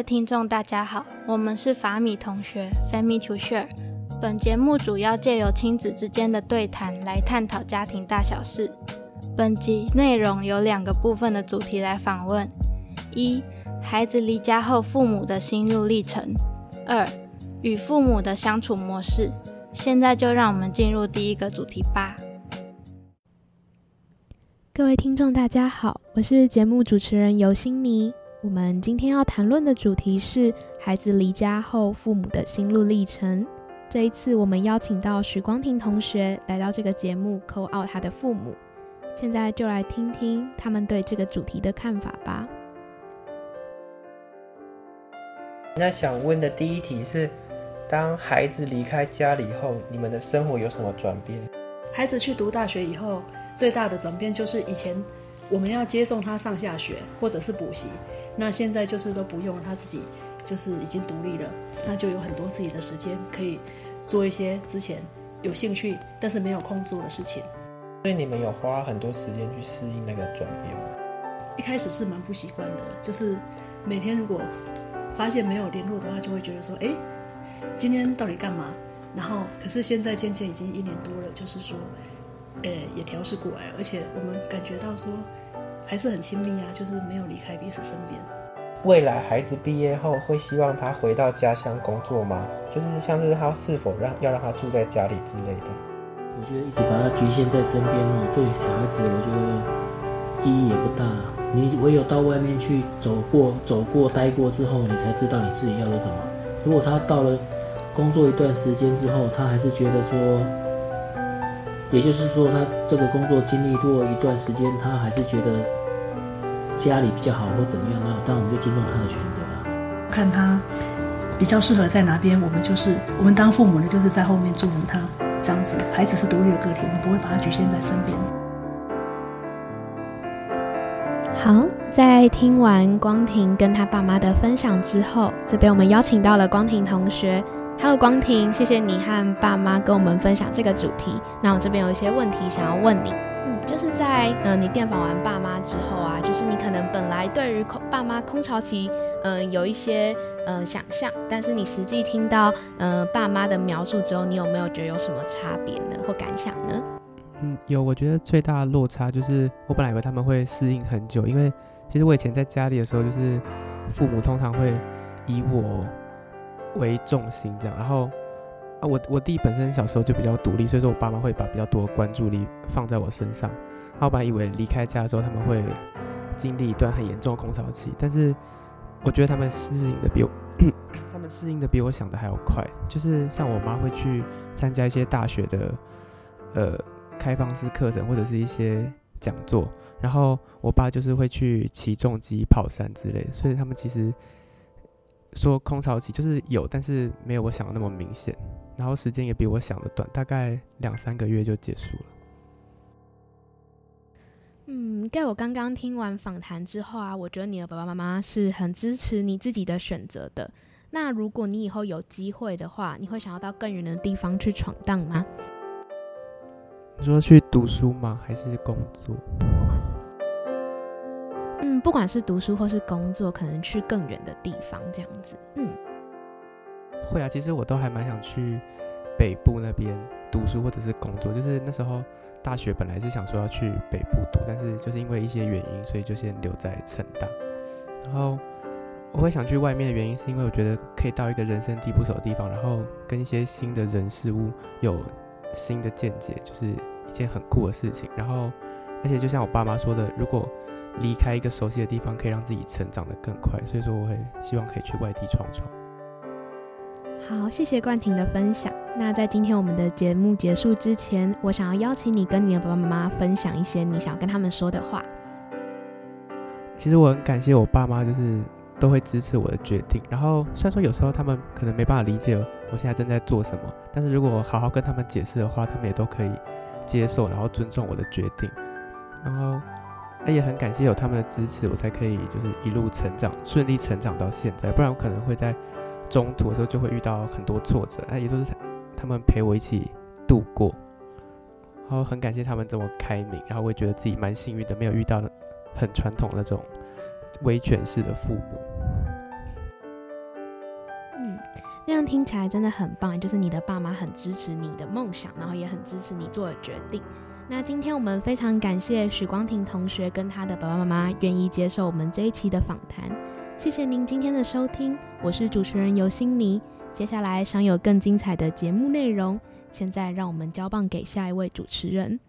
位听众，大家好，我们是法米同学 （Family to Share）。本节目主要借由亲子之间的对谈来探讨家庭大小事。本集内容有两个部分的主题来访问：一、孩子离家后父母的心路历程；二、与父母的相处模式。现在就让我们进入第一个主题吧。各位听众，大家好，我是节目主持人尤欣妮。我们今天要谈论的主题是孩子离家后父母的心路历程。这一次，我们邀请到许光庭同学来到这个节目，扣奥他的父母。现在就来听听他们对这个主题的看法吧。那想问的第一题是：当孩子离开家里后，你们的生活有什么转变？孩子去读大学以后，最大的转变就是以前我们要接送他上下学或者是补习。那现在就是都不用他自己，就是已经独立了，那就有很多自己的时间可以做一些之前有兴趣但是没有空做的事情。所以你们有花很多时间去适应那个转变吗？一开始是蛮不习惯的，就是每天如果发现没有联络的话，就会觉得说，哎，今天到底干嘛？然后可是现在渐渐已经一年多了，就是说，呃，也调试过来，而且我们感觉到说。还是很亲密啊，就是没有离开彼此身边。未来孩子毕业后会希望他回到家乡工作吗？就是像是他是否让要让他住在家里之类的。我觉得一直把他局限在身边哦，对小孩子我觉得意义也不大。你唯有到外面去走过、走过、待过之后，你才知道你自己要的什么。如果他到了工作一段时间之后，他还是觉得说。也就是说，他这个工作经历过一段时间，他还是觉得家里比较好，或怎么样，那当然我们就尊重他的选择了。看他比较适合在哪边，我们就是我们当父母的，就是在后面祝福他这样子。孩子是独立的个体，我们不会把他局限在身边。好，在听完光庭跟他爸妈的分享之后，这边我们邀请到了光庭同学。Hello，光庭，谢谢你和爸妈跟我们分享这个主题。那我这边有一些问题想要问你，嗯，就是在呃你电访完爸妈之后啊，就是你可能本来对于空爸妈空巢期，嗯，有一些呃想象，但是你实际听到呃爸妈的描述之后，你有没有觉得有什么差别呢，或感想呢？嗯，有，我觉得最大的落差就是我本来以为他们会适应很久，因为其实我以前在家里的时候，就是父母通常会以我。为重心这样，然后啊，我我弟本身小时候就比较独立，所以说我爸妈会把比较多关注力放在我身上。然后我本来以为离开家的时候他们会经历一段很严重的空巢期，但是我觉得他们适应的比我，他们适应的比我想的还要快。就是像我妈会去参加一些大学的呃开放式课程或者是一些讲座，然后我爸就是会去骑重机、跑山之类，所以他们其实。说空巢期就是有，但是没有我想的那么明显，然后时间也比我想的短，大概两三个月就结束了。嗯，在我刚刚听完访谈之后啊，我觉得你的爸爸妈妈是很支持你自己的选择的。那如果你以后有机会的话，你会想要到更远的地方去闯荡吗？你说去读书吗？还是工作？嗯，不管是读书或是工作，可能去更远的地方这样子。嗯，会啊，其实我都还蛮想去北部那边读书或者是工作。就是那时候大学本来是想说要去北部读，但是就是因为一些原因，所以就先留在成大。然后我会想去外面的原因，是因为我觉得可以到一个人生地不熟的地方，然后跟一些新的人事物有新的见解，就是一件很酷的事情。然后，而且就像我爸妈说的，如果离开一个熟悉的地方，可以让自己成长的更快，所以说我会希望可以去外地闯闯。好，谢谢冠廷的分享。那在今天我们的节目结束之前，我想要邀请你跟你的爸爸妈妈分享一些你想要跟他们说的话。其实我很感谢我爸妈，就是都会支持我的决定。然后虽然说有时候他们可能没办法理解我现在正在做什么，但是如果好好跟他们解释的话，他们也都可以接受，然后尊重我的决定。然后。那也很感谢有他们的支持，我才可以就是一路成长，顺利成长到现在。不然我可能会在中途的时候就会遇到很多挫折，那也都是他们陪我一起度过。然后很感谢他们这么开明，然后我也觉得自己蛮幸运的，没有遇到很传统那种威权式的父母。嗯，那样听起来真的很棒，就是你的爸妈很支持你的梦想，然后也很支持你做的决定。那今天我们非常感谢许光庭同学跟他的爸爸妈妈愿意接受我们这一期的访谈，谢谢您今天的收听，我是主持人尤心妮。接下来想有更精彩的节目内容，现在让我们交棒给下一位主持人。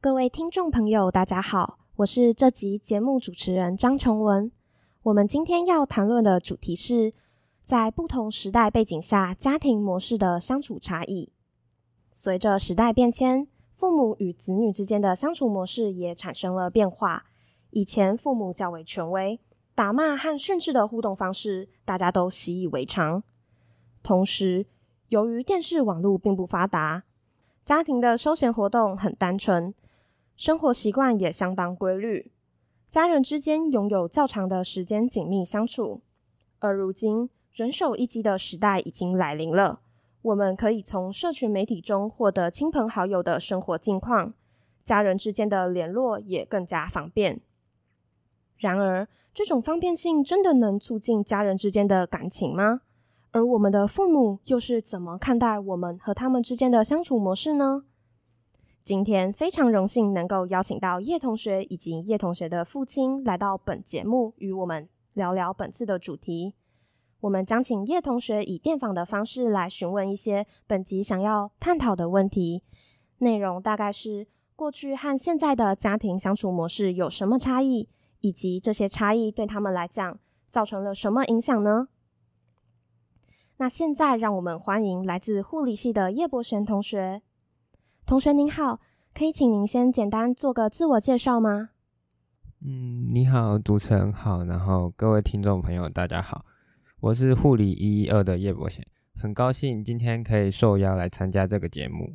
各位听众朋友，大家好，我是这集节目主持人张琼文。我们今天要谈论的主题是在不同时代背景下家庭模式的相处差异。随着时代变迁，父母与子女之间的相处模式也产生了变化。以前父母较为权威，打骂和训斥的互动方式，大家都习以为常。同时，由于电视网络并不发达，家庭的休闲活动很单纯，生活习惯也相当规律，家人之间拥有较长的时间紧密相处。而如今，人手一机的时代已经来临了。我们可以从社群媒体中获得亲朋好友的生活近况，家人之间的联络也更加方便。然而，这种方便性真的能促进家人之间的感情吗？而我们的父母又是怎么看待我们和他们之间的相处模式呢？今天非常荣幸能够邀请到叶同学以及叶同学的父亲来到本节目，与我们聊聊本次的主题。我们将请叶同学以电访的方式来询问一些本集想要探讨的问题，内容大概是过去和现在的家庭相处模式有什么差异，以及这些差异对他们来讲造成了什么影响呢？那现在让我们欢迎来自护理系的叶博璇同学。同学您好，可以请您先简单做个自我介绍吗？嗯，你好，主持人好，然后各位听众朋友大家好。我是护理一一二的叶博贤，很高兴今天可以受邀来参加这个节目。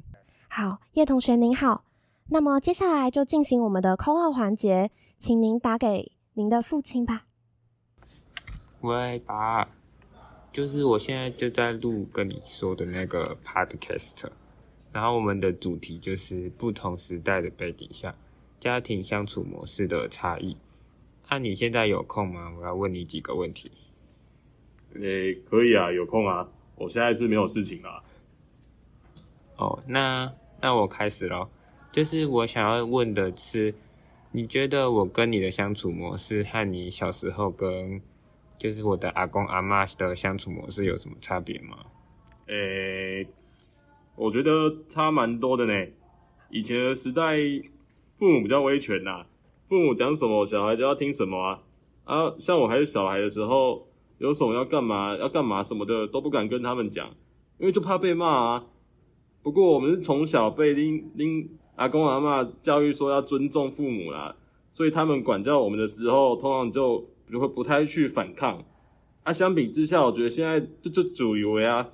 好，叶同学您好。那么接下来就进行我们的扣号环节，请您打给您的父亲吧。喂，爸，就是我现在就在录跟你说的那个 podcast，然后我们的主题就是不同时代的背景下家庭相处模式的差异。那你现在有空吗？我要问你几个问题。诶，可以啊，有空啊，我现在是没有事情啦。哦，那那我开始咯。就是我想要问的是，你觉得我跟你的相处模式和你小时候跟就是我的阿公阿妈的相处模式有什么差别吗？诶，我觉得差蛮多的呢。以前的时代，父母比较威权呐，父母讲什么，小孩就要听什么啊。啊，像我还是小孩的时候。有什么要干嘛要干嘛什么的都不敢跟他们讲，因为就怕被骂啊。不过我们是从小被拎拎阿公阿妈教育说要尊重父母啦，所以他们管教我们的时候，通常就就会不太去反抗。啊，相比之下，我觉得现在就就主流啊，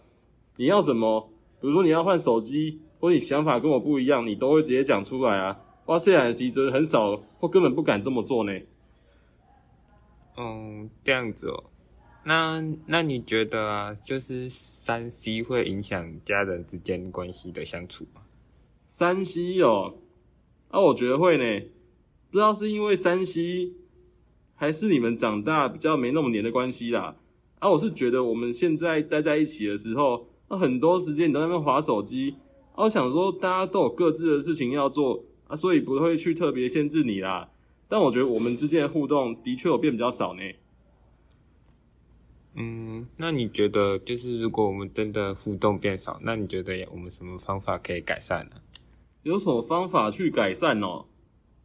你要什么，比如说你要换手机，或你想法跟我不一样，你都会直接讲出来啊。哇，现在其实很少或根本不敢这么做呢。嗯，这样子哦。那那你觉得啊，就是三 C 会影响家人之间关系的相处吗？三 C 哦，啊，我觉得会呢。不知道是因为三 C，还是你们长大比较没那么黏的关系啦。啊，我是觉得我们现在待在一起的时候，那很多时间你都在那边划手机。啊，我想说大家都有各自的事情要做啊，所以不会去特别限制你啦。但我觉得我们之间的互动的确有变比较少呢。嗯，那你觉得就是如果我们真的互动变少，那你觉得我们什么方法可以改善呢？有什么方法去改善哦？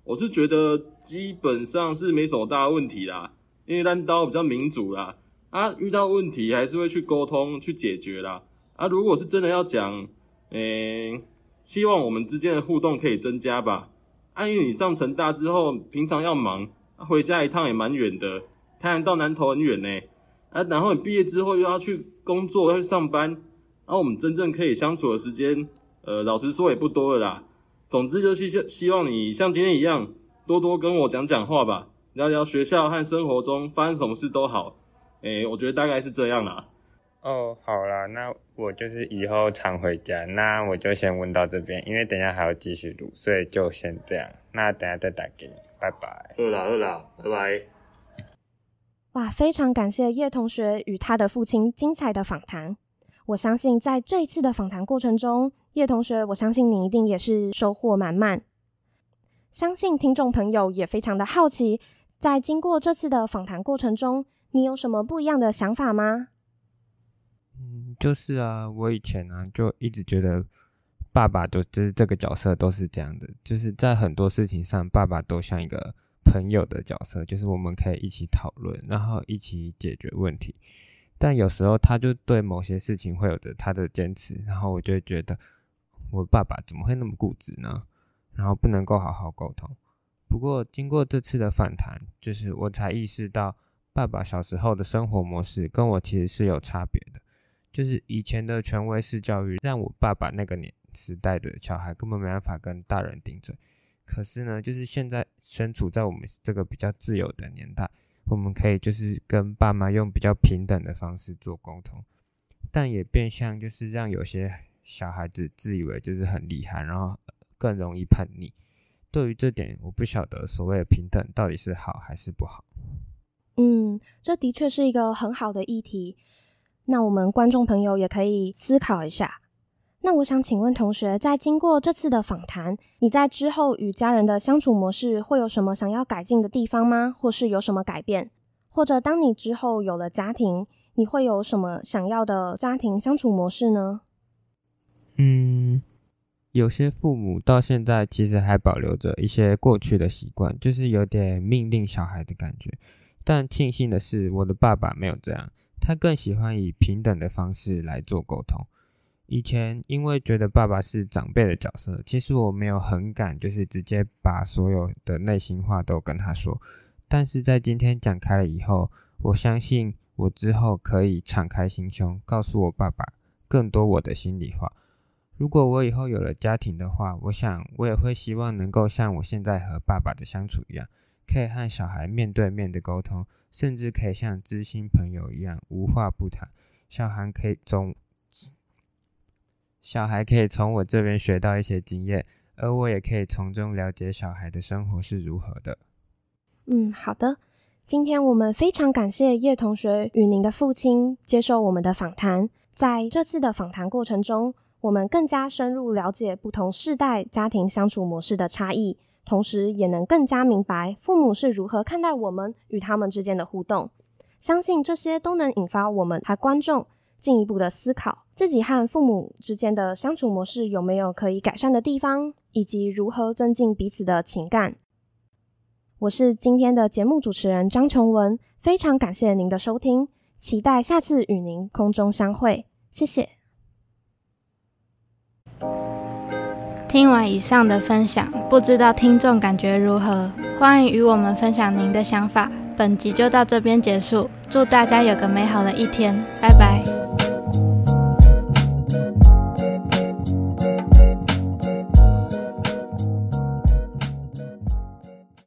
我是觉得基本上是没什么大问题啦，因为单刀比较民主啦，啊，遇到问题还是会去沟通去解决啦。啊，如果是真的要讲，诶，希望我们之间的互动可以增加吧。啊，因为你上成大之后，平常要忙，回家一趟也蛮远的，台南到南投很远呢。啊，然后你毕业之后又要去工作，要去上班，然后我们真正可以相处的时间，呃，老实说也不多了啦。总之就是希希望你像今天一样，多多跟我讲讲话吧，聊聊学校和生活中发生什么事都好。诶，我觉得大概是这样啦。哦，好啦，那我就是以后常回家，那我就先问到这边，因为等下还要继续录，所以就先这样。那等下再打给你，拜拜。饿啦饿啦，拜拜。哇，非常感谢叶同学与他的父亲精彩的访谈。我相信在这一次的访谈过程中，叶同学，我相信你一定也是收获满满。相信听众朋友也非常的好奇，在经过这次的访谈过程中，你有什么不一样的想法吗？嗯，就是啊，我以前呢就一直觉得爸爸都就是这个角色都是这样的，就是在很多事情上，爸爸都像一个朋友的角色，就是我们可以一起讨论，然后一起解决问题。但有时候他就对某些事情会有着他的坚持，然后我就会觉得我爸爸怎么会那么固执呢？然后不能够好好沟通。不过经过这次的反弹，就是我才意识到，爸爸小时候的生活模式跟我其实是有差别的。就是以前的权威式教育，让我爸爸那个年时代的小孩根本没办法跟大人顶嘴。可是呢，就是现在身处在我们这个比较自由的年代，我们可以就是跟爸妈用比较平等的方式做沟通，但也变相就是让有些小孩子自以为就是很厉害，然后更容易叛逆。对于这点，我不晓得所谓的平等到底是好还是不好。嗯，这的确是一个很好的议题。那我们观众朋友也可以思考一下。那我想请问同学，在经过这次的访谈，你在之后与家人的相处模式会有什么想要改进的地方吗？或是有什么改变？或者当你之后有了家庭，你会有什么想要的家庭相处模式呢？嗯，有些父母到现在其实还保留着一些过去的习惯，就是有点命令小孩的感觉。但庆幸的是，我的爸爸没有这样。他更喜欢以平等的方式来做沟通。以前因为觉得爸爸是长辈的角色，其实我没有很敢，就是直接把所有的内心话都跟他说。但是在今天讲开了以后，我相信我之后可以敞开心胸，告诉我爸爸更多我的心里话。如果我以后有了家庭的话，我想我也会希望能够像我现在和爸爸的相处一样，可以和小孩面对面的沟通。甚至可以像知心朋友一样无话不谈，小孩可以总小孩可以从我这边学到一些经验，而我也可以从中了解小孩的生活是如何的。嗯，好的。今天我们非常感谢叶同学与您的父亲接受我们的访谈。在这次的访谈过程中，我们更加深入了解不同世代家庭相处模式的差异。同时，也能更加明白父母是如何看待我们与他们之间的互动。相信这些都能引发我们和观众进一步的思考，自己和父母之间的相处模式有没有可以改善的地方，以及如何增进彼此的情感。我是今天的节目主持人张琼文，非常感谢您的收听，期待下次与您空中相会，谢谢。听完以上的分享，不知道听众感觉如何？欢迎与我们分享您的想法。本集就到这边结束，祝大家有个美好的一天，拜拜。